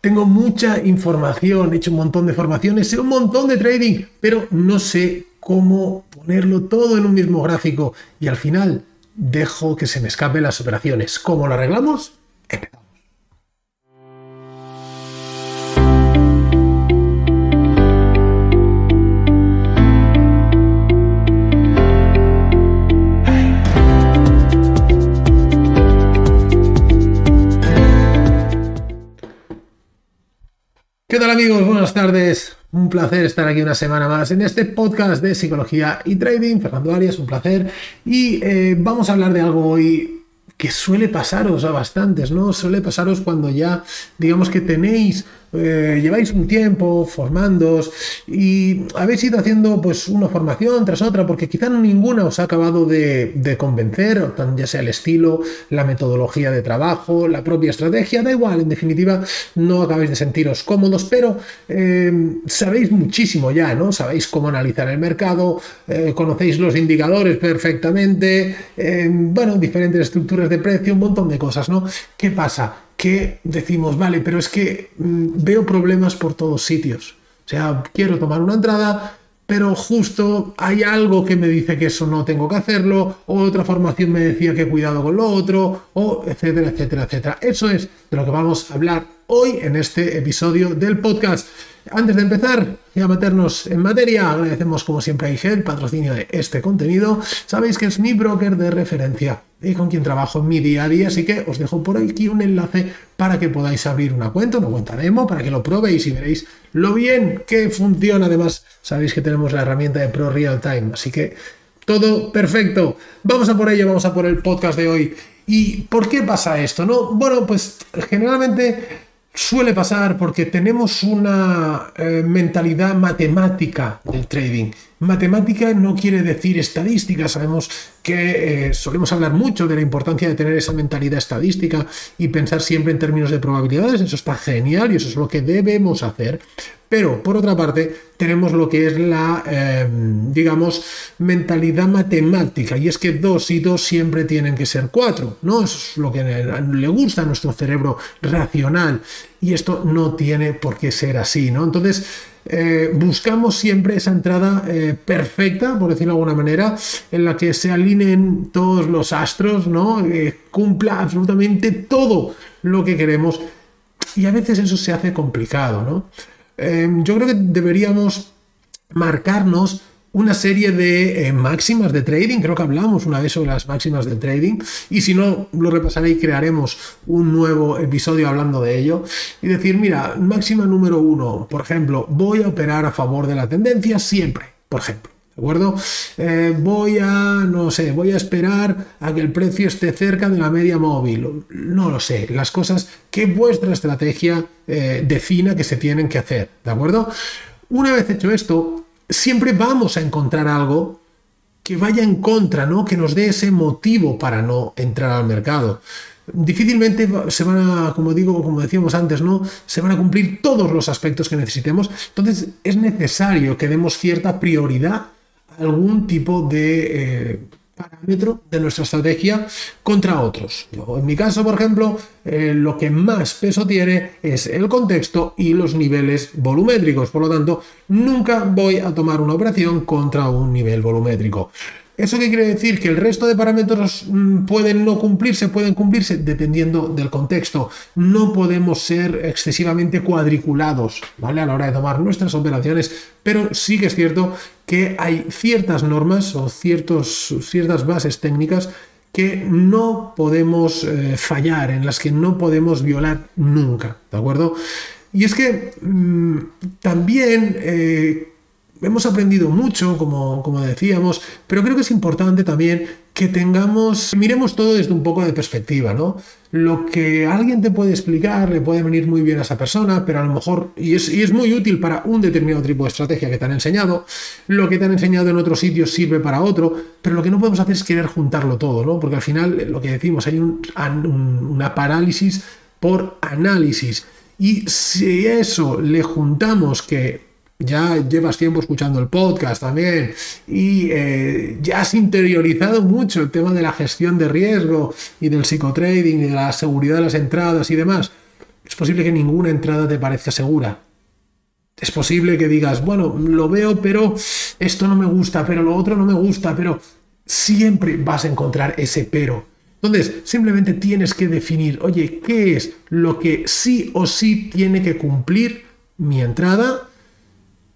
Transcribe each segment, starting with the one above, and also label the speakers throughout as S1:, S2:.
S1: tengo mucha información, he hecho un montón de formaciones, sé un montón de trading, pero no sé cómo ponerlo todo en un mismo gráfico y al final dejo que se me escapen las operaciones. ¿Cómo lo arreglamos? ¿Qué tal amigos? Buenas tardes. Un placer estar aquí una semana más en este podcast de psicología y trading. Fernando Arias, un placer. Y eh, vamos a hablar de algo hoy que suele pasaros a bastantes, ¿no? Suele pasaros cuando ya, digamos que tenéis eh, lleváis un tiempo formándoos y habéis ido haciendo pues una formación tras otra porque quizá ninguna os ha acabado de, convencer, ya sea el estilo, la metodología de trabajo, la propia estrategia, da igual, en definitiva no acabáis de sentiros cómodos, pero eh, sabéis muchísimo ya, ¿no? Sabéis cómo analizar el mercado, eh, conocéis los indicadores perfectamente, bueno, diferentes estructuras de precio, un montón de cosas, ¿no? ¿Qué pasa? Que decimos, vale, pero es que mm, veo problemas por todos sitios. O sea, quiero tomar una entrada, pero justo hay algo que me dice que eso no tengo que hacerlo, o otra formación me decía que cuidado con lo otro, o etcétera, etcétera, etcétera. Eso es de lo que vamos a hablar hoy en este episodio del podcast. Antes de empezar y a meternos en materia, agradecemos como siempre a IG el patrocinio de este contenido. Sabéis que es mi broker de referencia y con quien trabajo en mi día a día, así que os dejo por aquí un enlace para que podáis abrir una cuenta, una cuenta demo, para que lo probéis y veréis lo bien que funciona. Además, sabéis que tenemos la herramienta de Pro Real Time, así que todo perfecto. Vamos a por ello, vamos a por el podcast de hoy. ¿Y por qué pasa esto? No, bueno, pues generalmente Suele pasar porque tenemos una eh, mentalidad matemática del trading. Matemática no quiere decir estadística. Sabemos que eh, solemos hablar mucho de la importancia de tener esa mentalidad estadística y pensar siempre en términos de probabilidades. Eso está genial y eso es lo que debemos hacer. Pero, por otra parte, tenemos lo que es la, em, digamos, mentalidad matemática, y es que 2 y 2 siempre tienen que ser 4, ¿no? Es lo que le gusta a nuestro cerebro racional, y esto no tiene por qué ser así, ¿no? Entonces, eh, buscamos siempre esa entrada eh, perfecta, por decirlo de alguna manera, en la que se alineen todos los astros, ¿no? cumpla absolutamente todo lo que queremos, y a veces eso se hace complicado, ¿no? Em, yo creo que deberíamos marcarnos una serie de eh, máximas de trading. Creo que hablamos una vez sobre las máximas del trading. Y si no, lo repasaré y crearemos un nuevo episodio hablando de ello. Y decir, mira, máxima número uno, por ejemplo, voy a operar a favor de la tendencia siempre, por ejemplo. ¿De acuerdo? Eh, voy a, no sé, voy a esperar a que el precio esté cerca de la media móvil. No lo sé. Las cosas que vuestra estrategia eh, defina que se tienen que hacer. ¿De acuerdo? Una vez hecho esto, siempre vamos a encontrar algo que vaya en contra, ¿no? Que nos dé ese motivo para no entrar al mercado. Difícilmente se van a, como digo, como decíamos antes, ¿no? Se van a cumplir todos los aspectos que necesitemos. Entonces es necesario que demos cierta prioridad algún tipo de eh, parámetro de nuestra estrategia contra otros. en mi caso, por ejemplo, eh, lo que más peso tiene es el contexto y los niveles volumétricos. Por lo tanto, nunca voy a tomar una operación contra un nivel volumétrico. ¿Eso qué quiere decir? Que el resto de parámetros mm, pueden no cumplirse, pueden cumplirse dependiendo del contexto. No podemos ser excesivamente cuadriculados, ¿vale? A la hora de tomar nuestras operaciones, pero sí que es cierto que hay ciertas normas o ciertos, ciertas bases técnicas que no podemos eh, fallar, en las que no podemos violar nunca, ¿de acuerdo? Y es que mm, también eh, hemos aprendido mucho, como, decíamos, pero creo que es importante también que tengamos, miremos todo desde un poco de perspectiva, ¿no? Lo que alguien te puede explicar le puede venir muy bien a esa persona, pero a lo mejor, y es, muy útil para un determinado tipo de estrategia que te han enseñado, lo que te han enseñado en otros sitios sirve para otro, pero lo que no podemos hacer es querer juntarlo todo, ¿no? Porque al final, lo que decimos, hay una parálisis por análisis. Y si eso le juntamos que ya llevas tiempo escuchando el podcast también y eh, ya has interiorizado mucho el tema de la gestión de riesgo y del psicotrading y de la seguridad de las entradas y demás. es posible que ninguna entrada te parezca segura. Es posible que digas, bueno, lo veo, pero esto no me gusta, pero lo otro no me gusta, pero siempre vas a encontrar ese pero. Entonces, simplemente tienes que definir, oye, ¿qué es lo que sí o sí tiene que cumplir mi entrada?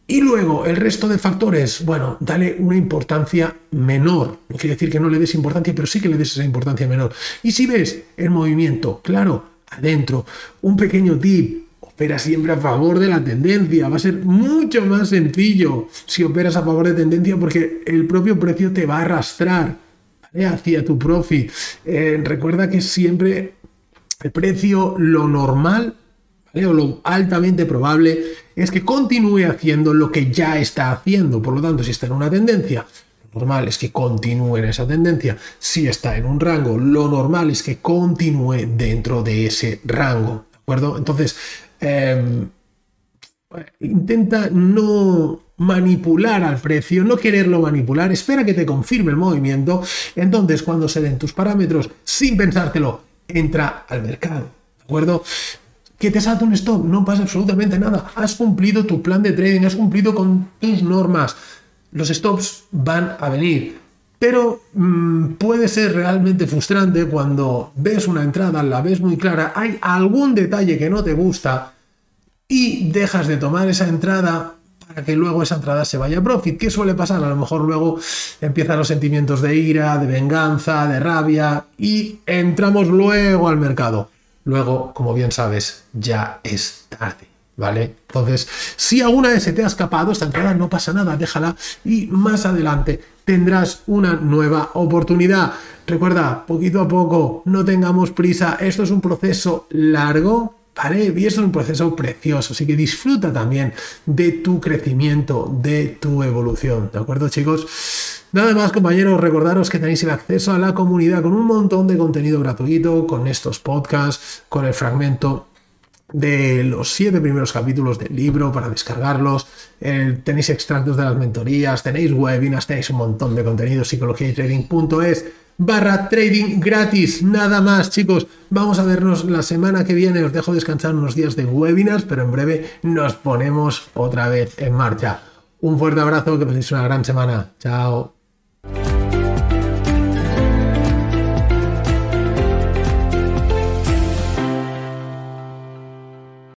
S1: Y luego el resto de factores, bueno, dale una importancia menor. No quiere decir que no le des importancia, pero sí que le des esa importancia menor. Y si ves el movimiento, claro, adentro, un pequeño tip, opera siempre a favor de la tendencia. Va a ser mucho más sencillo si operas a favor de tendencia porque el propio precio te va a arrastrar hacia tu profit. Eh, recuerda que siempre el precio, lo normal, o lo altamente probable, es que continúe haciendo lo que ya está haciendo. Por lo tanto, si está en una tendencia, lo normal es que continúe en esa tendencia. Si está en un rango, lo normal es que continúe dentro de ese rango. ¿De acuerdo? Entonces, em, intenta no manipular al precio, no quererlo manipular, espera que te confirme el movimiento, entonces cuando se den tus parámetros, sin pensártelo, entra al mercado, ¿de acuerdo? Que te salta un stop, no pasa absolutamente nada, has cumplido tu plan de trading, has cumplido con tus normas, los stops van a venir, pero mm, puede ser realmente frustrante cuando ves una entrada, la ves muy clara, hay algún detalle que no te gusta y dejas de tomar esa entrada para que luego esa entrada se vaya a profit. ¿Qué suele pasar? A lo mejor luego empiezan los sentimientos de ira, de venganza, de rabia y entramos luego al mercado. Luego, como bien sabes, ya es tarde. ¿Vale? Entonces, si alguna vez se te ha escapado esta entrada, no pasa nada, déjala y más adelante tendrás una nueva oportunidad. Recuerda, poquito a poco, no tengamos prisa, esto es un proceso largo, ¿Vale? Y es un proceso precioso, así que disfruta también de tu crecimiento, de tu evolución, ¿de acuerdo chicos? Nada más compañeros, recordaros que tenéis el acceso a la comunidad con un montón de contenido gratuito, con estos podcasts, con el fragmento de los siete primeros capítulos del libro para descargarlos, tenéis extractos de las mentorías, tenéis webinars, tenéis un montón de contenido, psicología y trading.es barra trading gratis. Nada más, chicos. Vamos a vernos la semana que viene. Os dejo descansar unos días de webinars, pero en breve nos ponemos otra vez en marcha. Un fuerte abrazo, que paséis una gran semana. Chao.